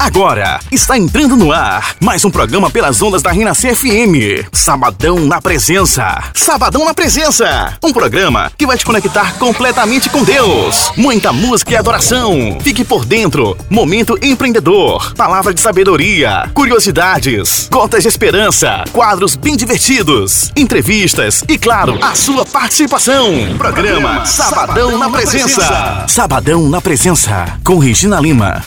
Agora está entrando no ar mais um programa pelas ondas da Renascer CFM Sabadão na Presença. Sabadão na Presença. Um programa que vai te conectar completamente com Deus. Muita música e adoração. Fique por dentro. Momento empreendedor. Palavra de sabedoria. Curiosidades. Gotas de esperança. Quadros bem divertidos. Entrevistas e, claro, a sua participação. Programa Sabadão na Presença. Sabadão na Presença. Com Regina Lima.